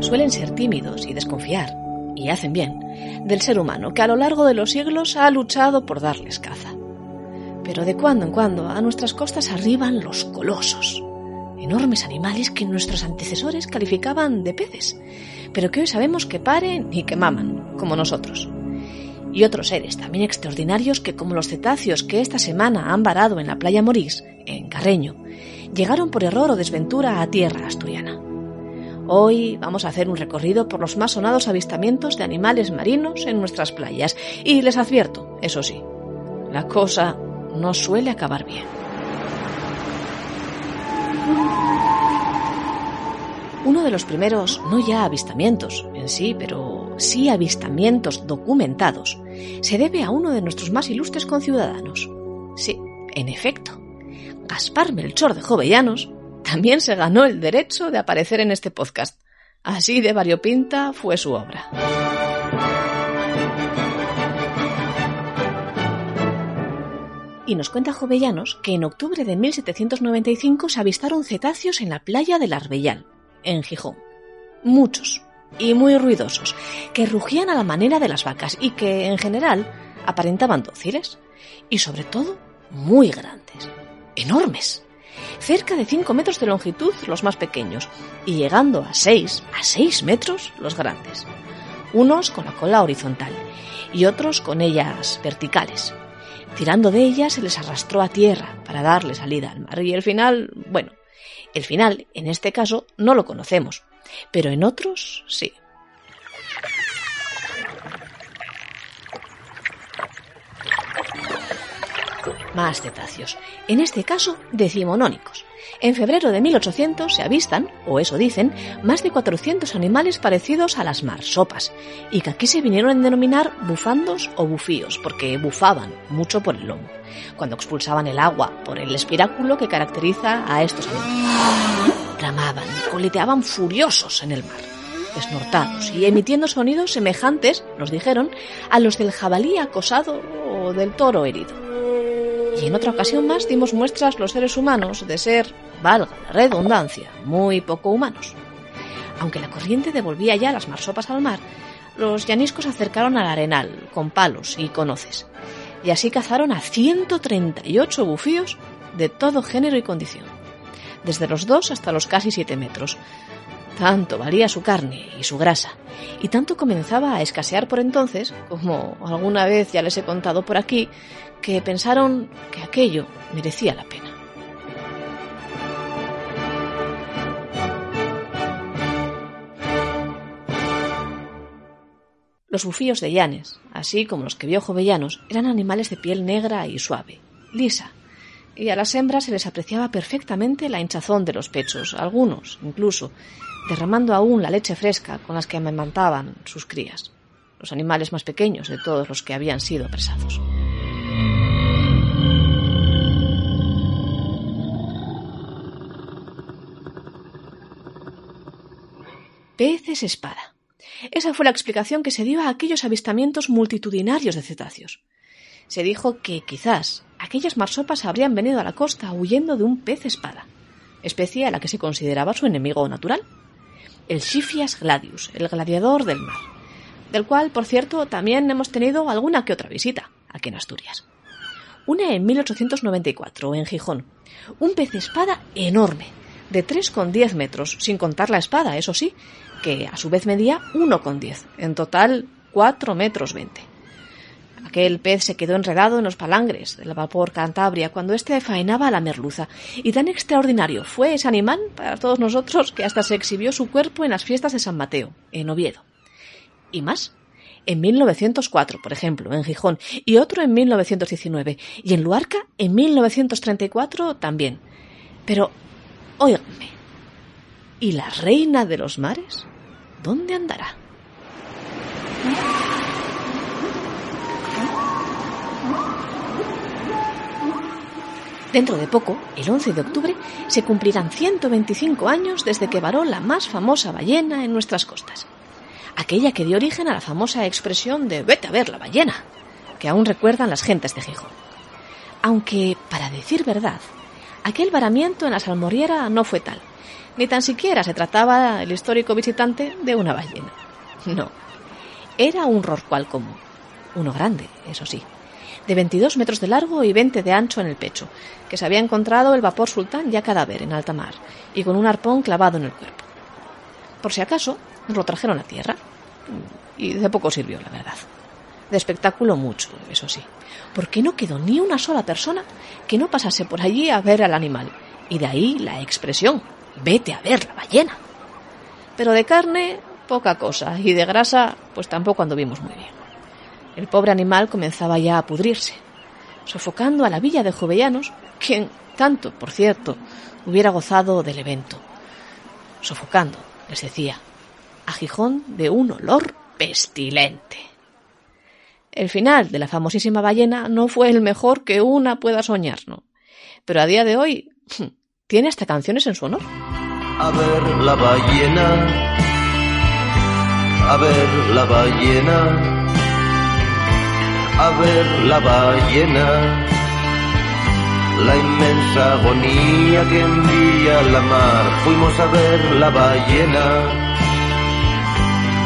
suelen ser tímidos y desconfiar, y hacen bien, del ser humano que a lo largo de los siglos ha luchado por darles caza. Pero de cuando en cuando a nuestras costas arriban los colosos, enormes animales que nuestros antecesores calificaban de peces, pero que hoy sabemos que paren y que maman, como nosotros. Y otros seres también extraordinarios que, como los cetáceos que esta semana han varado en la playa Morís, en Carreño, llegaron por error o desventura a tierra asturiana. Hoy vamos a hacer un recorrido por los más sonados avistamientos de animales marinos en nuestras playas. Y les advierto, eso sí, la cosa no suele acabar bien. Uno de los primeros, no ya avistamientos en sí, pero sí avistamientos documentados, se debe a uno de nuestros más ilustres conciudadanos. Sí, en efecto, Gaspar Melchor de Jovellanos también se ganó el derecho de aparecer en este podcast. Así de variopinta fue su obra. Y nos cuenta Jovellanos que en octubre de 1795 se avistaron cetáceos en la playa del Arbellal, en Gijón. Muchos y muy ruidosos, que rugían a la manera de las vacas y que, en general, aparentaban dóciles y, sobre todo, muy grandes, enormes cerca de 5 metros de longitud los más pequeños y llegando a 6, a 6 metros los grandes. Unos con la cola horizontal y otros con ellas verticales. Tirando de ellas se les arrastró a tierra para darle salida al mar y el final, bueno, el final en este caso no lo conocemos, pero en otros sí. Más cetáceos, en este caso decimonónicos. En febrero de 1800 se avistan, o eso dicen, más de 400 animales parecidos a las marsopas, y que aquí se vinieron a denominar bufandos o bufíos, porque bufaban mucho por el lomo, cuando expulsaban el agua por el espiráculo que caracteriza a estos animales. Bramaban y coleteaban furiosos en el mar, desnortados y emitiendo sonidos semejantes, nos dijeron, a los del jabalí acosado o del toro herido. Y en otra ocasión más dimos muestras los seres humanos de ser, valga la redundancia, muy poco humanos. Aunque la corriente devolvía ya las marsopas al mar, los llaniscos acercaron al arenal con palos y con hoces, y así cazaron a 138 bufíos de todo género y condición, desde los 2 hasta los casi 7 metros. Tanto valía su carne y su grasa, y tanto comenzaba a escasear por entonces, como alguna vez ya les he contado por aquí, que pensaron que aquello merecía la pena. Los bufíos de Llanes, así como los que vio Jovellanos, eran animales de piel negra y suave, lisa, y a las hembras se les apreciaba perfectamente la hinchazón de los pechos, algunos, incluso, derramando aún la leche fresca con las que amamantaban sus crías, los animales más pequeños de todos los que habían sido apresados. Peces espada. Esa fue la explicación que se dio a aquellos avistamientos multitudinarios de cetáceos. Se dijo que quizás aquellas marsopas habrían venido a la costa huyendo de un pez espada, especie a la que se consideraba su enemigo natural, el Siphias gladius, el gladiador del mar, del cual, por cierto, también hemos tenido alguna que otra visita aquí en Asturias. Una en 1894, en Gijón. Un pez espada enorme, de 3,10 metros, sin contar la espada, eso sí, que a su vez medía 1,10, en total 4 metros 20. Aquel pez se quedó enredado en los palangres del vapor Cantabria cuando éste faenaba a la merluza, y tan extraordinario fue ese animal para todos nosotros que hasta se exhibió su cuerpo en las fiestas de San Mateo, en Oviedo. ¿Y más? En 1904, por ejemplo, en Gijón, y otro en 1919, y en Luarca en 1934 también. Pero, óiganme, ¿y la reina de los mares? ¿Dónde andará? Dentro de poco, el 11 de octubre, se cumplirán 125 años desde que varó la más famosa ballena en nuestras costas. Aquella que dio origen a la famosa expresión de vete a ver la ballena, que aún recuerdan las gentes de Gijón. Aunque, para decir verdad, aquel varamiento en la salmorriera no fue tal, Ni tan siquiera se trataba el histórico visitante de una ballena. No. Era un rorcual común. Uno grande, eso sí. De 22 metros de largo y 20 de ancho en el pecho, que se había encontrado el vapor sultán ya cadáver en alta mar y con un arpón clavado en el cuerpo. Por si acaso, nos lo trajeron a tierra. Y de poco sirvió, la verdad. De espectáculo mucho, eso sí. Porque no quedó ni una sola persona que no pasase por allí a ver al animal. Y de ahí la expresión, vete a ver la ballena. Pero de carne, poca cosa. Y de grasa, pues tampoco anduvimos muy bien. El pobre animal comenzaba ya a pudrirse, sofocando a la villa de Jovellanos, quien tanto, por cierto, hubiera gozado del evento. Sofocando, les decía, a Gijón de un olor pestilente. El final de la famosísima ballena no fue el mejor que una pueda soñar, ¿no? Pero a día de hoy tiene hasta canciones en su honor. A ver la ballena, a ver la ballena, a ver la ballena, la inmensa agonía que envía la mar. Fuimos a ver la ballena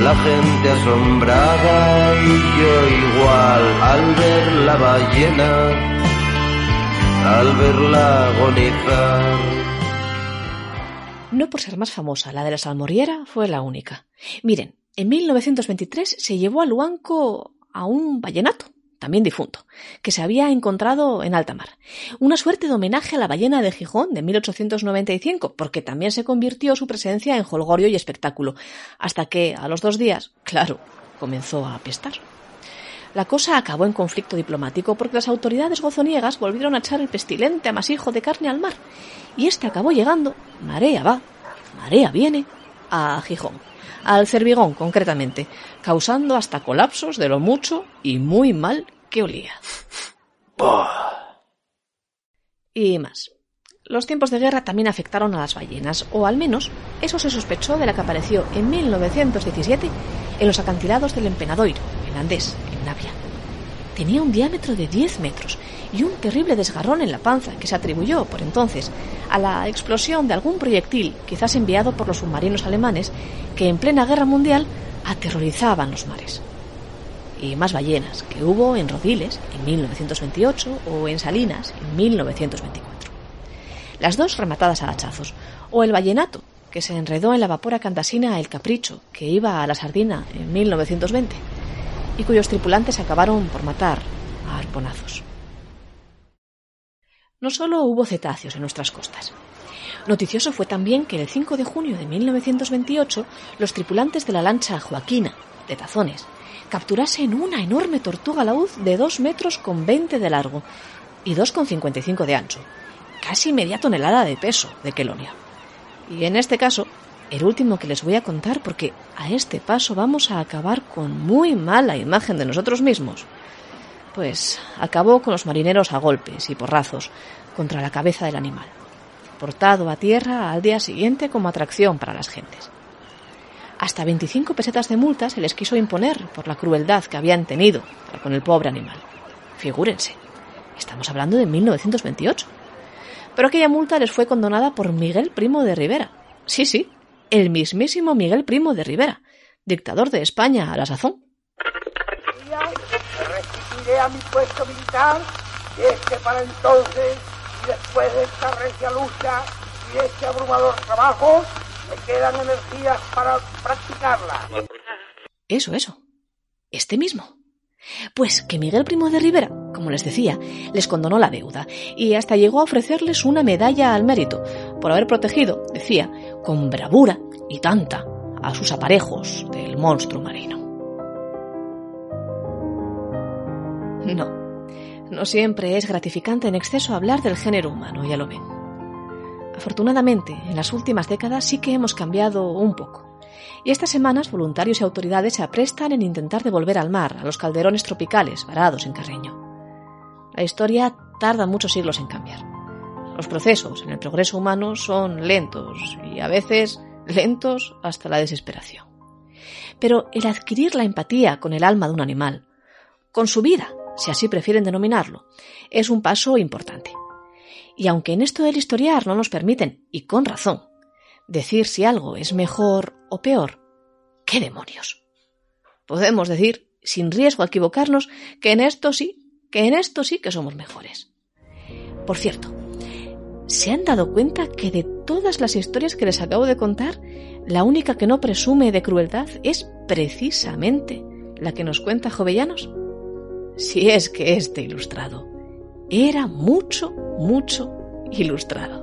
la gente asombrada y yo igual al ver la ballena, al verla agonizar. No por ser más famosa, la de la salmoriera fue la única. Miren, en 1923 se llevó a Luanco a un vallenato, también difunto, que se había encontrado en alta mar. Una suerte de homenaje a la ballena de Gijón de 1895, porque también se convirtió su presencia en holgorio y espectáculo, hasta que, a los dos días, claro, comenzó a apestar. La cosa acabó en conflicto diplomático porque las autoridades gozoniegas volvieron a echar el pestilente amasijo de carne al mar, y este acabó llegando, marea va, marea viene, a Gijón al Cervigón concretamente, causando hasta colapsos de lo mucho y muy mal que olía. Y más. Los tiempos de guerra también afectaron a las ballenas, o al menos eso se sospechó de la que apareció en 1917 en los acantilados del Empenadoiro, en Andés, en Navia. Tenía un diámetro de 10 metros y un terrible desgarrón en la panza que se atribuyó, por entonces, a la explosión de algún proyectil, quizás enviado por los submarinos alemanes, que en plena guerra mundial aterrorizaban los mares. Y más ballenas, que hubo en Rodiles en 1928 o en Salinas en 1924. Las dos rematadas a hachazos, o el ballenato, que se enredó en la vapora candasina El Capricho, que iba a la Sardina en 1920, y cuyos tripulantes acabaron por matar a arponazos no solo hubo cetáceos en nuestras costas. Noticioso fue también que el 5 de junio de 1928 los tripulantes de la lancha Joaquina, de Tazones, capturasen una enorme tortuga laúd de 2 metros con 20 de largo y 2,55 de ancho, casi media tonelada de peso de quelonia. Y en este caso, el último que les voy a contar porque a este paso vamos a acabar con muy mala imagen de nosotros mismos pues acabó con los marineros a golpes y porrazos contra la cabeza del animal, portado a tierra al día siguiente como atracción para las gentes. Hasta 25 pesetas de multa se les quiso imponer por la crueldad que habían tenido con el pobre animal. Figúrense, estamos hablando de 1928. Pero aquella multa les fue condonada por Miguel Primo de Rivera. Sí, sí, el mismísimo Miguel Primo de Rivera, dictador de España a la sazón a mi puesto militar y es que para entonces, después de esta lucha y este abrumador trabajo, me quedan energías para practicarla. Eso, eso. Este mismo. Pues que Miguel Primo de Rivera, como les decía, les condonó la deuda y hasta llegó a ofrecerles una medalla al mérito por haber protegido, decía, con bravura y tanta a sus aparejos del monstruo marino. No, no siempre es gratificante en exceso hablar del género humano, ya lo ven. Afortunadamente, en las últimas décadas sí que hemos cambiado un poco. Y estas semanas voluntarios y autoridades se aprestan en intentar devolver al mar a los calderones tropicales varados en Carreño. La historia tarda muchos siglos en cambiar. Los procesos en el progreso humano son lentos y a veces lentos hasta la desesperación. Pero el adquirir la empatía con el alma de un animal, con su vida, si así prefieren denominarlo, es un paso importante. Y aunque en esto del historiar no nos permiten, y con razón, decir si algo es mejor o peor, ¿qué demonios? Podemos decir, sin riesgo a equivocarnos, que en esto sí, que en esto sí que somos mejores. Por cierto, ¿se han dado cuenta que de todas las historias que les acabo de contar, la única que no presume de crueldad es precisamente la que nos cuenta Jovellanos? Si es que este ilustrado era mucho, mucho ilustrado.